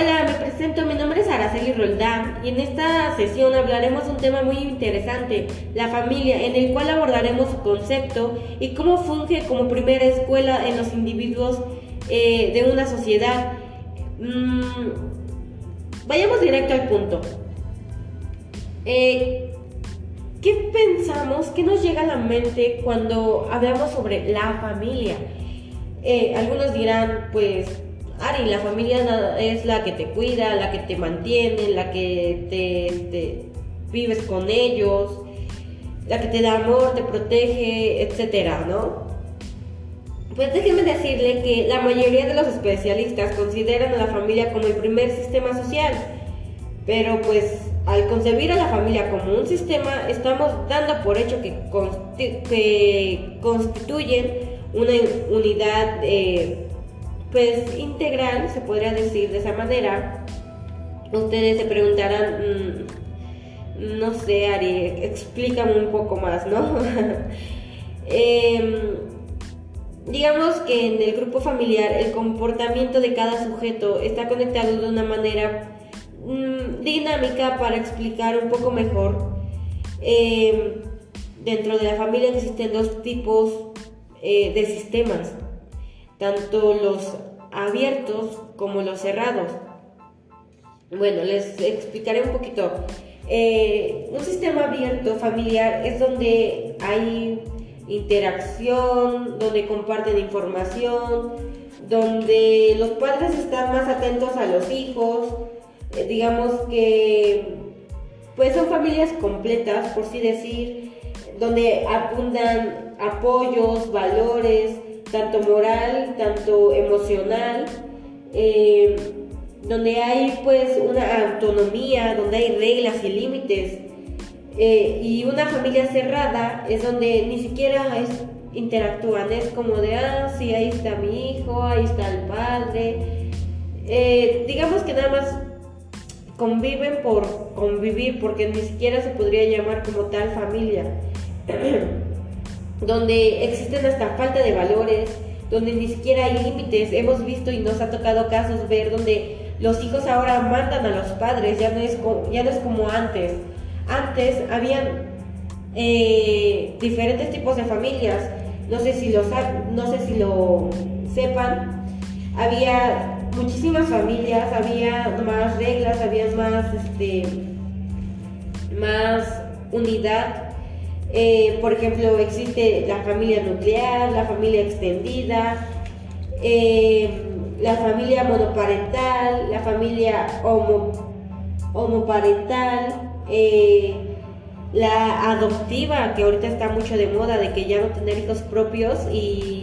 Hola, me presento, mi nombre es Araceli Roldán y en esta sesión hablaremos de un tema muy interesante, la familia, en el cual abordaremos su concepto y cómo funge como primera escuela en los individuos eh, de una sociedad. Mm, vayamos directo al punto. Eh, ¿Qué pensamos? ¿Qué nos llega a la mente cuando hablamos sobre la familia? Eh, algunos dirán, pues, Ari, la familia es la que te cuida, la que te mantiene, la que te, vives con ellos, la que te da amor, te protege, etcétera, ¿no? Pues déjenme decirle que la mayoría de los especialistas consideran a la familia como el primer sistema social, pero pues al concebir a la familia como un sistema, estamos dando por hecho que, constituyen una unidad eh, pues integral, se podría decir de esa manera. Ustedes se preguntarán, mm, no sé, Ari, explícame un poco más, ¿no? Em, digamos que en el grupo familiar el comportamiento de cada sujeto está conectado de una manera mm, dinámica para explicar un poco mejor. Em, dentro de la familia existen dos tipos eh, de sistemas tanto los abiertos como los cerrados. Bueno, les explicaré un poquito. Eh, un sistema abierto familiar es donde hay interacción, donde comparten información, donde los padres están más atentos a los hijos, eh, digamos que pues son familias completas, por así decir, donde abundan apoyos, valores, tanto moral, tanto emocional, eh, donde hay pues una autonomía, donde hay reglas y límites. Eh, y una familia cerrada es donde ni siquiera es, interactúan, es como de, ah, sí, ahí está mi hijo, ahí está el padre. Eh, digamos que nada más conviven por convivir, porque ni siquiera se podría llamar como tal familia. donde existen hasta falta de valores, donde ni siquiera hay límites. Hemos visto y nos ha tocado casos ver donde los hijos ahora mandan a los padres, ya no es como, ya no es como antes. Antes habían eh, diferentes tipos de familias, no sé si lo, no sé si lo sepan, había muchísimas familias, había más reglas, había más, este, más unidad eh, por ejemplo, existe la familia nuclear, la familia extendida, eh, la familia monoparental, la familia homoparental, eh, la adoptiva, que ahorita está mucho de moda, de que ya no tener hijos propios y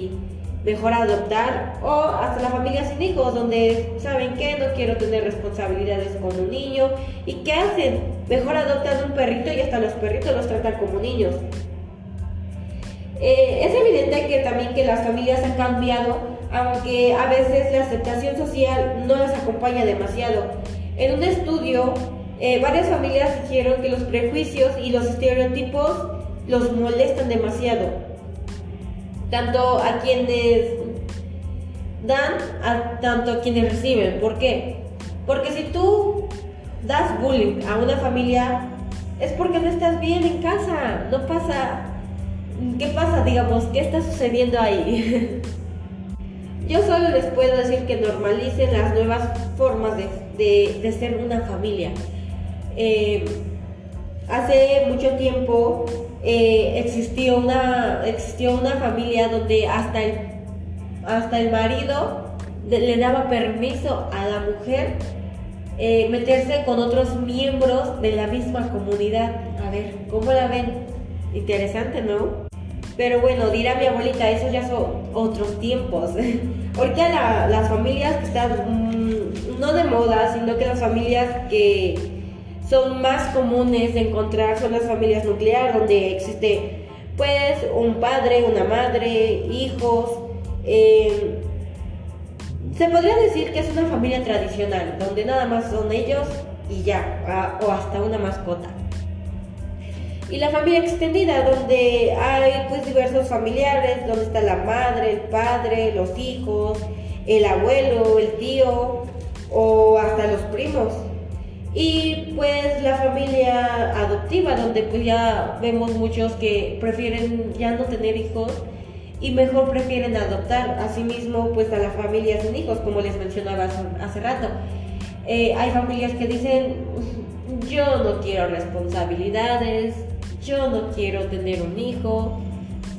mejor adoptar, o hasta la familia sin hijos, donde saben que no quiero tener responsabilidades con un niño, y ¿qué hacen? Mejor adoptan un perrito y hasta los perritos los tratan como niños. Eh, es evidente que también que las familias han cambiado, aunque a veces la aceptación social no las acompaña demasiado. En un estudio, eh, varias familias dijeron que los prejuicios y los estereotipos los molestan demasiado tanto a quienes dan, tanto a quienes reciben. ¿Por qué? Porque si tú das bullying a una familia, es porque no estás bien en casa, no pasa... ¿Qué pasa, digamos? ¿Qué está sucediendo ahí? Yo solo les puedo decir que normalicen las nuevas formas de, ser una familia. Eh, hace mucho tiempo eh, existió, una, existió una familia donde hasta el, hasta el marido le daba permiso a la mujer eh, meterse con otros miembros de la misma comunidad. A ver, ¿cómo la ven? Interesante, ¿no? Pero bueno, dirá mi abuelita, eso ya son otros tiempos. Ahorita las familias que están, mm, no de moda, sino que las familias que son más comunes de encontrar son las familias nucleares, donde existe pues un padre, una madre, hijos. Eh, se podría decir que es una familia tradicional, donde nada más son ellos y ya, o hasta una mascota. Y la familia extendida, donde hay pues diversos familiares, donde está la madre, el padre, los hijos, el abuelo, el tío, o hasta los primos. Y pues la familia adoptiva, donde pues ya vemos muchos que prefieren ya no tener hijos y mejor prefieren adoptar. Asimismo, pues a la familia sin hijos, como les mencionaba hace, rato. Eh, hay familias que dicen, yo no quiero responsabilidades, yo no quiero tener un hijo,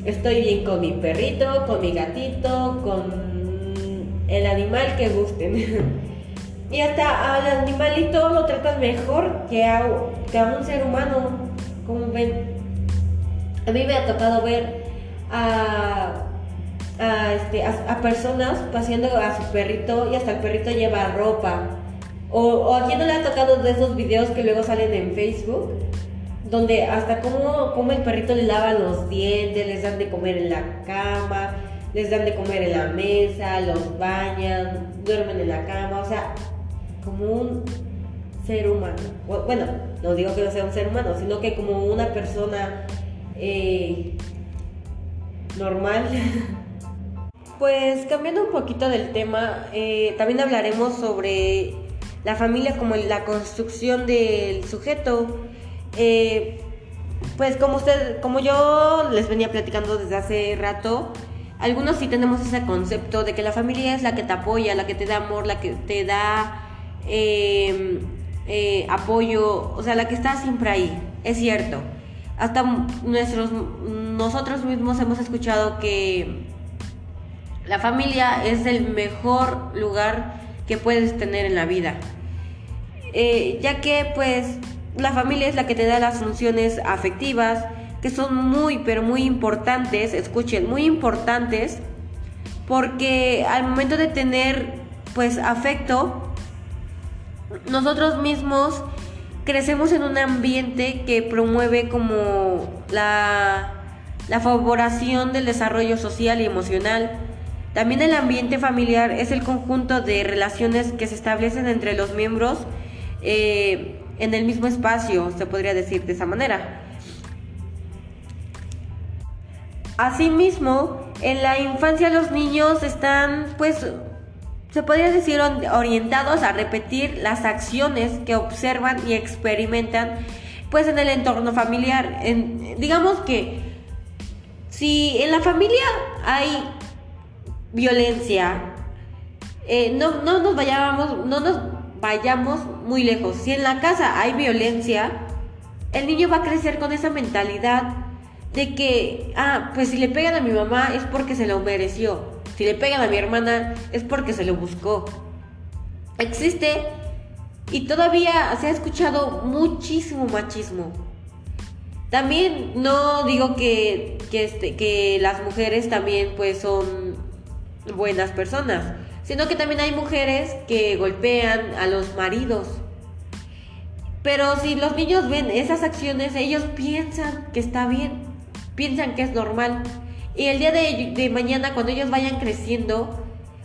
estoy bien con mi perrito, con mi gatito, con el animal que gusten. y hasta al animalito lo tratan mejor que a, que a un ser humano, como ven. A mí me ha tocado ver a, a, este, a, personas paseando a su perrito y hasta el perrito lleva ropa. O, o a quien no le ha tocado de esos videos que luego salen en Facebook, donde hasta como, como el perrito le lava los dientes, les dan de comer en la cama, les dan de comer en la mesa, los bañan, duermen en la cama, o sea, como un ser humano. Bueno, no digo que no sea un ser humano, sino que como una persona eh, normal. Pues cambiando un poquito del tema, eh, también hablaremos sobre la familia como la construcción del sujeto. Eh, pues como usted, como yo les venía platicando desde hace rato, algunos sí tenemos ese concepto de que la familia es la que te apoya, la que te da amor, la que te da eh, eh, apoyo, o sea, la que está siempre ahí, es cierto. Hasta nuestros, nosotros mismos hemos escuchado que la familia es el mejor lugar que puedes tener en la vida. Eh, ya que pues la familia es la que te da las funciones afectivas, que son muy, pero muy importantes, escuchen, muy importantes, porque al momento de tener pues afecto, nosotros mismos crecemos en un ambiente que promueve como la, la favoración del desarrollo social y emocional. También el ambiente familiar es el conjunto de relaciones que se establecen entre los miembros eh, en el mismo espacio, se podría decir de esa manera. Asimismo, en la infancia los niños están pues se podría decir orientados a repetir las acciones que observan y experimentan pues en el entorno familiar. digamos que si en la familia hay violencia, eh, no, no, nos vayamos, no nos vayamos muy lejos. Si en la casa hay violencia, el niño va a crecer con esa mentalidad de que, ah, pues si le pegan a mi mamá es porque se lo mereció. Si le pegan a mi hermana es porque se lo buscó. Existe y todavía se ha escuchado muchísimo machismo. También no digo que, este, que las mujeres también pues son buenas personas, sino que también hay mujeres que golpean a los maridos. Pero si los niños ven esas acciones, ellos piensan que está bien, piensan que es normal. Y el día de, mañana, cuando ellos vayan creciendo,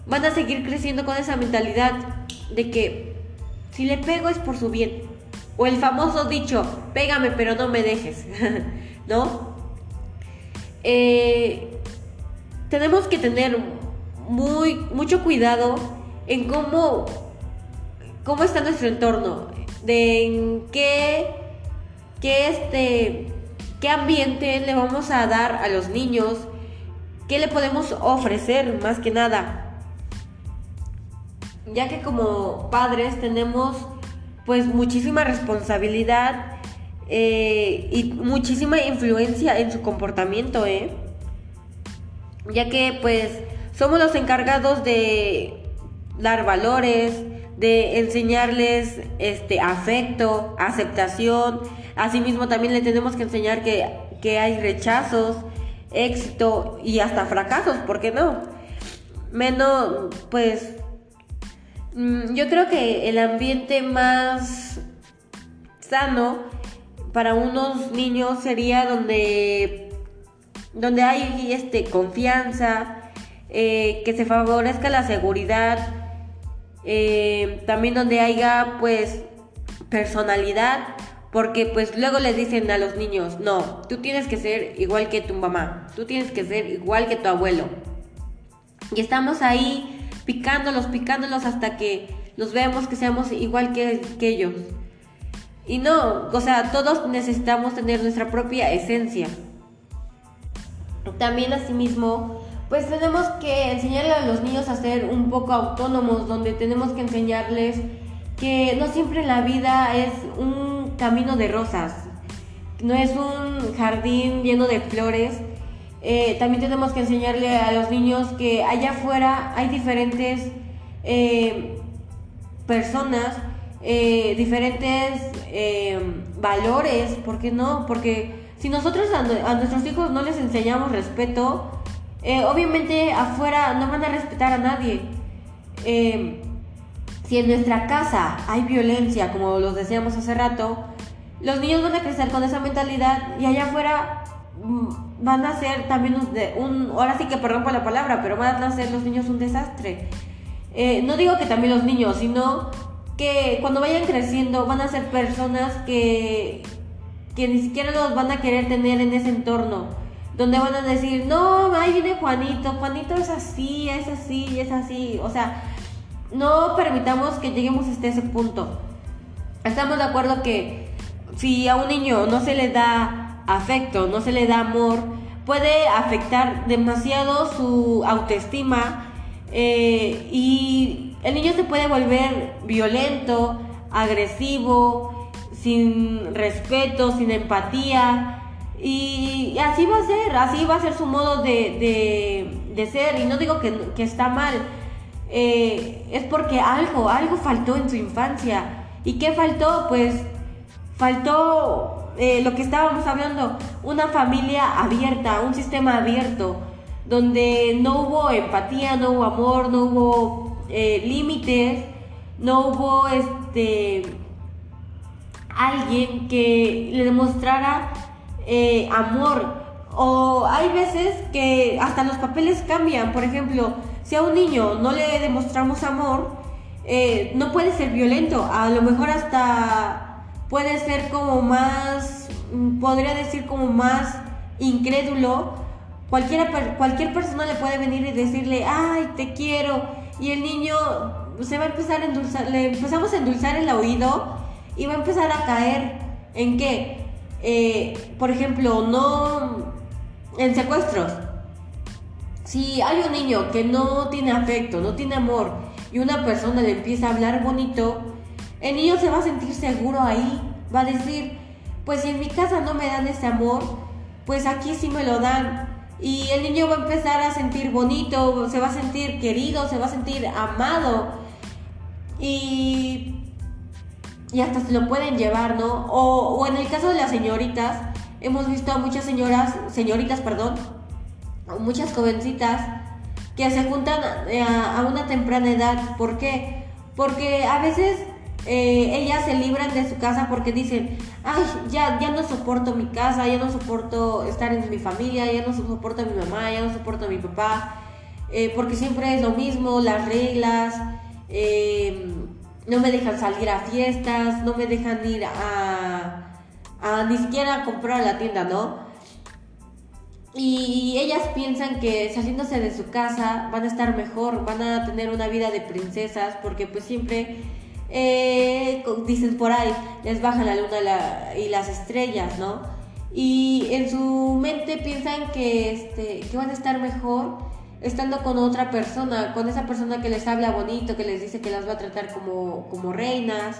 van a seguir creciendo con esa mentalidad de que si le pego es por su bien. O el famoso dicho, pégame pero no me dejes, ¿no? Eh, tenemos que tener muy, mucho cuidado en cómo, cómo está nuestro entorno, de en qué, qué, este, qué ambiente le vamos a dar a los niños, ¿Qué le podemos ofrecer más que nada? Ya que como padres tenemos pues muchísima responsabilidad eh, y muchísima influencia en su comportamiento, ¿eh? Ya que pues somos los encargados de dar valores, de enseñarles este afecto, aceptación. Asimismo también le tenemos que enseñar que, que hay rechazos, éxito y hasta fracasos, ¿por qué no? Menos, pues, mm, yo creo que el ambiente más sano para unos niños sería donde, donde hay este, confianza, eh, que se favorezca la seguridad, eh, también donde haya pues personalidad, porque pues luego les dicen a los niños, no, tú tienes que ser igual que tu mamá, tú tienes que ser igual que tu abuelo. Y estamos ahí picándolos, picándolos hasta que los veamos que seamos igual que, que ellos. Y no, o sea, todos necesitamos tener nuestra propia esencia. También asimismo, pues tenemos que enseñarle a los niños a ser un poco autónomos, donde tenemos que enseñarles que no siempre la vida es un camino de rosas, no es un jardín lleno de flores. Eh, también tenemos que enseñarle a los niños que allá afuera hay diferentes eh, personas, eh, diferentes valores, ¿por qué no? Porque si nosotros a, nuestros hijos no les enseñamos respeto, obviamente afuera no van a respetar a nadie. Si en nuestra casa hay violencia, como los decíamos hace rato, los niños van a crecer con esa mentalidad y allá afuera mm, van a ser también un, ahora sí que perdón por la palabra, pero van a ser los niños un desastre. Eh, no digo que también los niños, sino que cuando vayan creciendo van a ser personas que, que ni siquiera los van a querer tener en ese entorno. Donde van a decir, no, ahí viene Juanito, Juanito es así, es así, es así. O sea, no permitamos que lleguemos hasta ese punto. Estamos de acuerdo que si a un niño no se le da afecto, no se le da amor, puede afectar demasiado su autoestima eh, y el niño se puede volver violento, agresivo, sin respeto, sin empatía. Y, así va a ser, así va a ser su modo de, ser. Y no digo que, está mal, eh, es porque algo, algo faltó en su infancia. ¿Y qué faltó? Pues faltó eh, lo que estábamos hablando, una familia abierta, un sistema abierto, donde no hubo empatía, no hubo amor, no hubo eh, límites, no hubo este alguien que le demostrara amor. O hay veces que hasta los papeles cambian. Por ejemplo, si a un niño no le demostramos amor, no puede ser violento. A lo mejor hasta puede ser como más, mm, podría decir como más incrédulo. Cualquiera, cualquier persona le puede venir y decirle, ay, te quiero. Y el niño se va a empezar a endulzar, le empezamos a endulzar el oído y va a empezar a caer en qué? Eh, por ejemplo, no en secuestros. Si hay un niño que no tiene afecto, no tiene amor y una persona le empieza a hablar bonito, el niño se va a sentir seguro ahí, va a decir, pues si en mi casa no me dan ese amor, pues aquí sí me lo dan. Y el niño va a empezar a sentir bonito, se va a sentir querido, se va a sentir amado. Y, y hasta se lo pueden llevar, ¿no? O, o en el caso de las señoritas, hemos visto a muchas señoras, señoritas, perdón, muchas jovencitas que se juntan a, a una temprana edad. ¿Por qué? Porque a veces eh, ellas se libran de su casa porque dicen, ay, ya, ya no soporto mi casa, ya no soporto estar en mi familia, ya no soporto a mi mamá, ya no soporto a mi papá, eh, porque siempre es lo mismo, las reglas, em, no me dejan salir a fiestas, no me dejan ir a, a ni siquiera comprar la tienda, ¿no? Y ellas piensan que saliéndose de su casa van a estar mejor, van a tener una vida de princesas, porque pues siempre eh, dicen por ahí, les baja la luna y las estrellas, ¿no? Y en su mente piensan que, este, que van a estar mejor estando con otra persona, con esa persona que les habla bonito, que les dice que las va a tratar como, como reinas.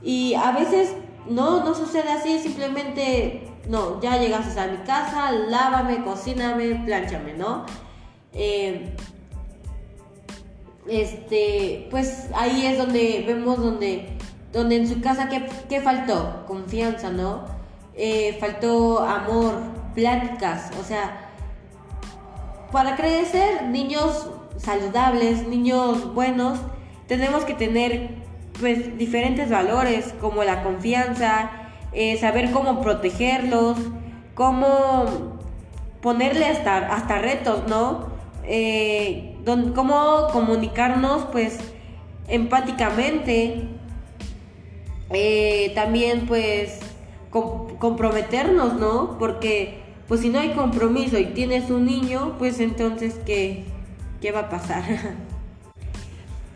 Y a veces no, no sucede así, simplemente, no, ya llegaste a mi casa, lávame, cocíname, planchame, ¿no? Eh, este, pues ahí es donde vemos donde, donde en su casa, ¿qué, faltó? Confianza, ¿no? Eh, faltó amor, pláticas, o sea, para crecer niños saludables, niños buenos, tenemos que tener pues diferentes valores como la confianza, eh, saber cómo protegerlos, cómo ponerle hasta, hasta retos, ¿no? Eh, cómo comunicarnos pues empáticamente, eh, también pues comprometernos, ¿no? Porque pues si no hay compromiso y tienes un niño, pues entonces ¿qué, qué va a pasar?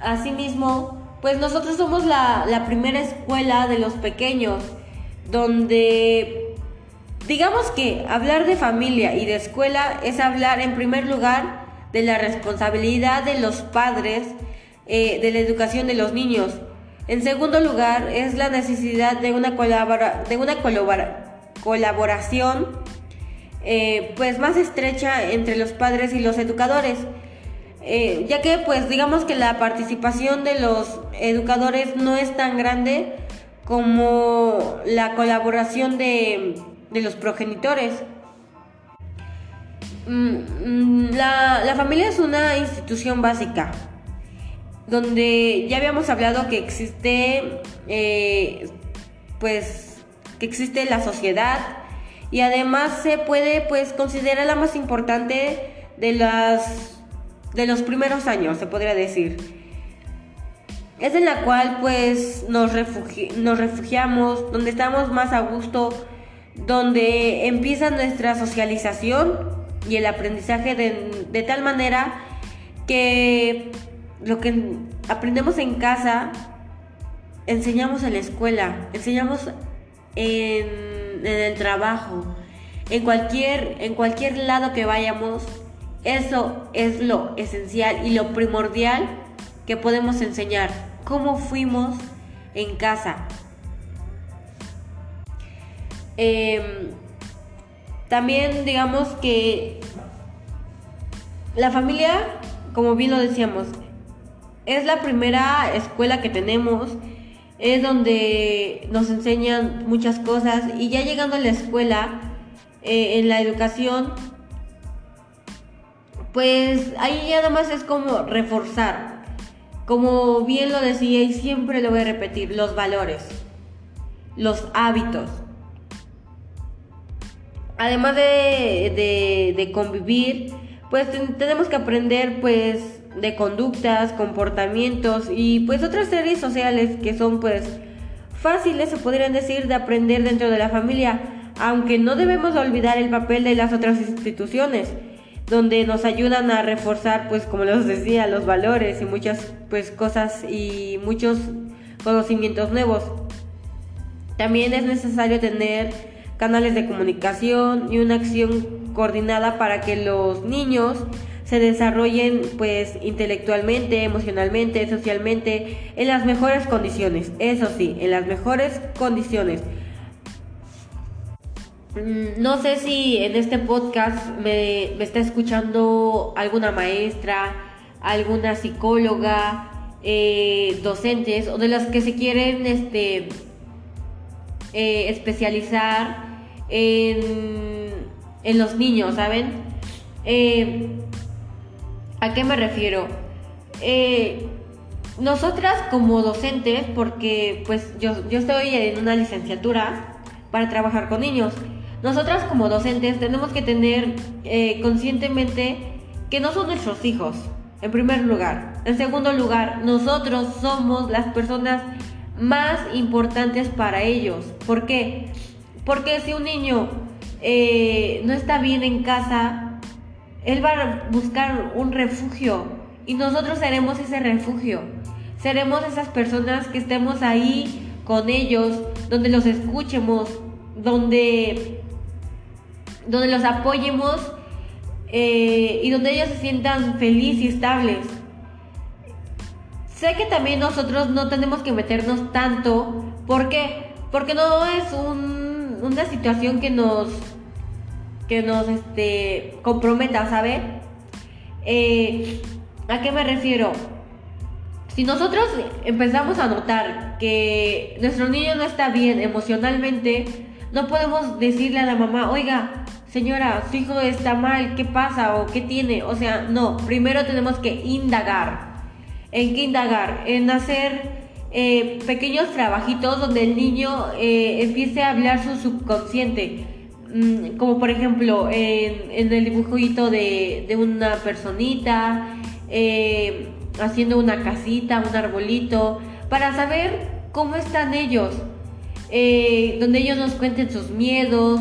Asimismo, pues nosotros somos la, primera escuela de los pequeños, donde digamos que hablar de familia y de escuela es hablar en primer lugar de la responsabilidad de los padres eh, de la educación de los niños. En segundo lugar, es la necesidad de una, de una colaboración eh, pues más estrecha entre los padres y los educadores. Eh, ya que pues digamos que la participación de los educadores no es tan grande como la colaboración de, de los progenitores. Mm, mm, la, la familia es una institución básica, donde ya habíamos hablado que existe, eh, pues, que existe la sociedad y además se puede, pues, considerar la más importante de las, de los primeros años, se podría decir. Es en la cual, pues, nos, nos refugiamos, donde estamos más a gusto, donde empieza nuestra socialización y el aprendizaje de, tal manera que lo que aprendemos en casa, enseñamos en la escuela, enseñamos en, el trabajo, en cualquier, en cualquier lado que vayamos, eso es lo esencial y lo primordial que podemos enseñar. Cómo fuimos en casa. Em, también digamos que la familia, como bien lo decíamos, es la primera escuela que tenemos, es donde nos enseñan muchas cosas y ya llegando a la escuela, eh, en la educación, pues ahí ya nada más es como reforzar, como bien lo decía y siempre lo voy a repetir, los valores, los hábitos. Además de, convivir, pues tenemos que aprender pues de conductas, comportamientos y pues otras series sociales que son pues fáciles se podrían decir de aprender dentro de la familia, aunque no debemos olvidar el papel de las otras instituciones donde nos ayudan a reforzar pues como les decía los valores y muchas pues cosas y muchos conocimientos nuevos. También es necesario tener canales de comunicación y una acción coordinada para que los niños se desarrollen pues intelectualmente, emocionalmente, socialmente en las mejores condiciones. Eso sí, en las mejores condiciones. Mm, no sé si en este podcast me, está escuchando alguna maestra, alguna psicóloga, eh, docentes o de las que se quieren este, eh, especializar en, los niños, ¿saben? Eh, ¿A qué me refiero? Nosotras como docentes, porque pues yo, yo estoy en una licenciatura para trabajar con niños, nosotras como docentes tenemos que tener eh, conscientemente que no son nuestros hijos, en primer lugar. En segundo lugar, nosotros somos las personas más importantes para ellos. ¿Por qué? Porque si un niño eh, no está bien en casa, él va a buscar un refugio y nosotros seremos ese refugio. Seremos esas personas que estemos ahí con ellos, donde los escuchemos, donde, donde los apoyemos eh, y donde ellos se sientan felices y estables. Sé que también nosotros no tenemos que meternos tanto. ¿Por qué? Porque no es un una situación que nos que nos este, comprometa, ¿sabe? Eh, ¿A qué me refiero? Si nosotros empezamos a notar que nuestro niño no está bien emocionalmente, no podemos decirle a la mamá, oiga, señora, su hijo está mal, ¿qué pasa o qué tiene? O sea, no, primero tenemos que indagar. ¿En qué indagar? En hacer eh, pequeños trabajitos donde el niño eh, empiece a hablar su subconsciente. Mm, como por ejemplo en, el dibujito de, una personita, eh, haciendo una casita, un arbolito, para saber cómo están ellos. donde ellos nos cuenten sus miedos,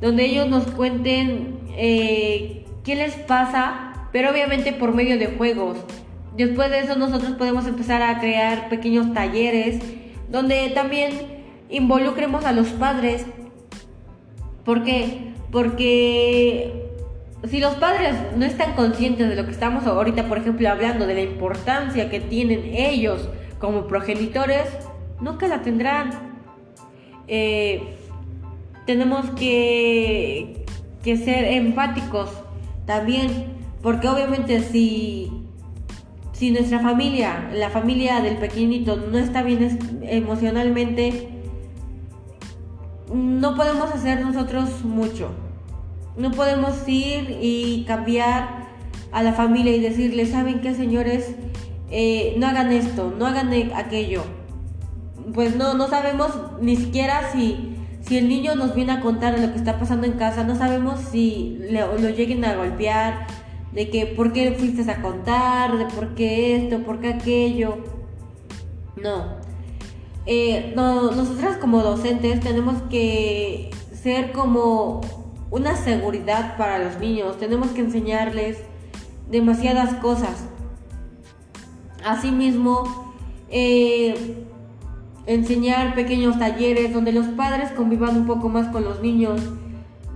donde ellos nos cuenten qué les pasa, pero obviamente por medio de juegos después de eso nosotros podemos empezar a crear pequeños talleres donde también involucremos a los padres. ¿Por qué? Porque si los padres no están conscientes de lo que estamos ahorita, por ejemplo, hablando de la importancia que tienen ellos como progenitores, nunca la tendrán. Eh, tenemos que, que ser empáticos también, porque obviamente si, si nuestra familia, la familia del pequeñito, no está bien emocionalmente, no podemos hacer nosotros mucho. No podemos ir y cambiar a la familia y decirle, ¿saben qué, señores? Eh, no hagan esto, no hagan aquello. Pues no, no sabemos ni siquiera si, si el niño nos viene a contar lo que está pasando en casa, no sabemos si lo lleguen a golpear, de que por qué fuiste a contar, de por qué esto, por qué aquello. No. Eh, no nosotras como docentes tenemos que ser como una seguridad para los niños, tenemos que enseñarles demasiadas cosas. Asimismo, eh, enseñar pequeños talleres donde los padres convivan un poco más con los niños,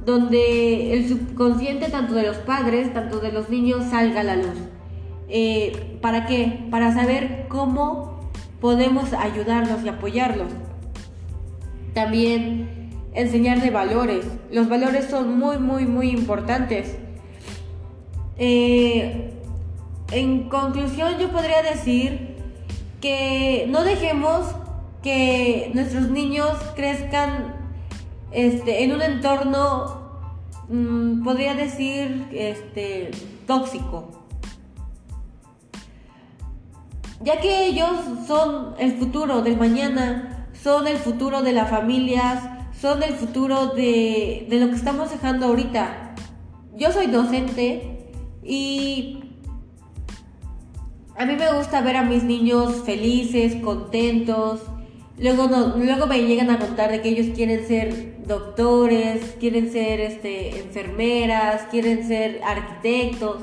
donde el subconsciente tanto de los padres, tanto de los niños salga a la luz. Eh, ¿Para qué? Para saber cómo podemos ayudarlos y apoyarlos. También enseñar de valores. Los valores son muy, muy, muy importantes. Eh, en conclusión, yo podría decir que no dejemos que nuestros niños crezcan este, en un entorno, mm, podría decir, este, tóxico. Ya que ellos son el futuro del mañana, son el futuro de las familias, son el futuro de, lo que estamos dejando ahorita. Yo soy docente y a mí me gusta ver a mis niños felices, contentos. Luego, luego me llegan a contar de que ellos quieren ser doctores, quieren ser este, enfermeras, quieren ser arquitectos.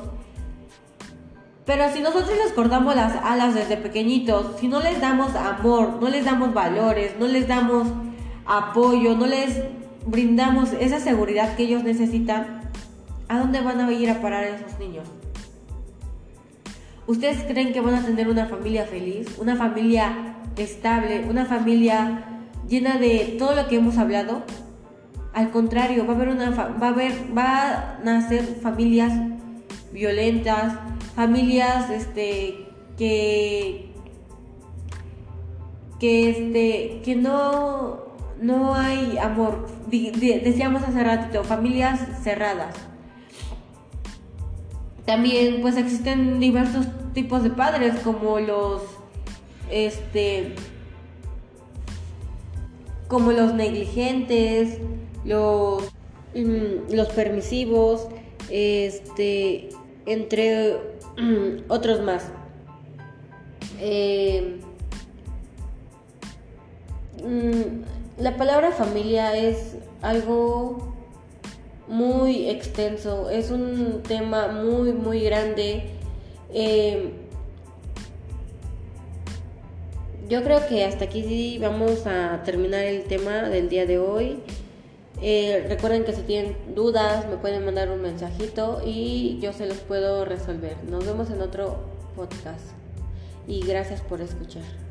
Pero si nosotros les cortamos las alas desde pequeñitos, si no les damos amor, no les damos valores, no les damos apoyo, no les brindamos esa seguridad que ellos necesitan, ¿a dónde van a ir a parar esos niños? ¿Ustedes creen que van a tener una familia feliz, una familia estable, una familia llena de todo lo que hemos hablado? Al contrario, va a haber una va a haber va a nacer familias violentas, familias este que que este que no no hay amor. Decíamos hace ratito, familias cerradas. También pues existen diversos tipos de padres como los este como los negligentes, los mm, los permisivos, este entre otros más. Eh, mm, la palabra familia es algo muy extenso, es un tema muy, muy grande. Eh, yo creo que hasta aquí vamos a terminar el tema del día de hoy. Eh, recuerden que si tienen dudas me pueden mandar un mensajito y yo se los puedo resolver. Nos vemos en otro podcast y gracias por escuchar.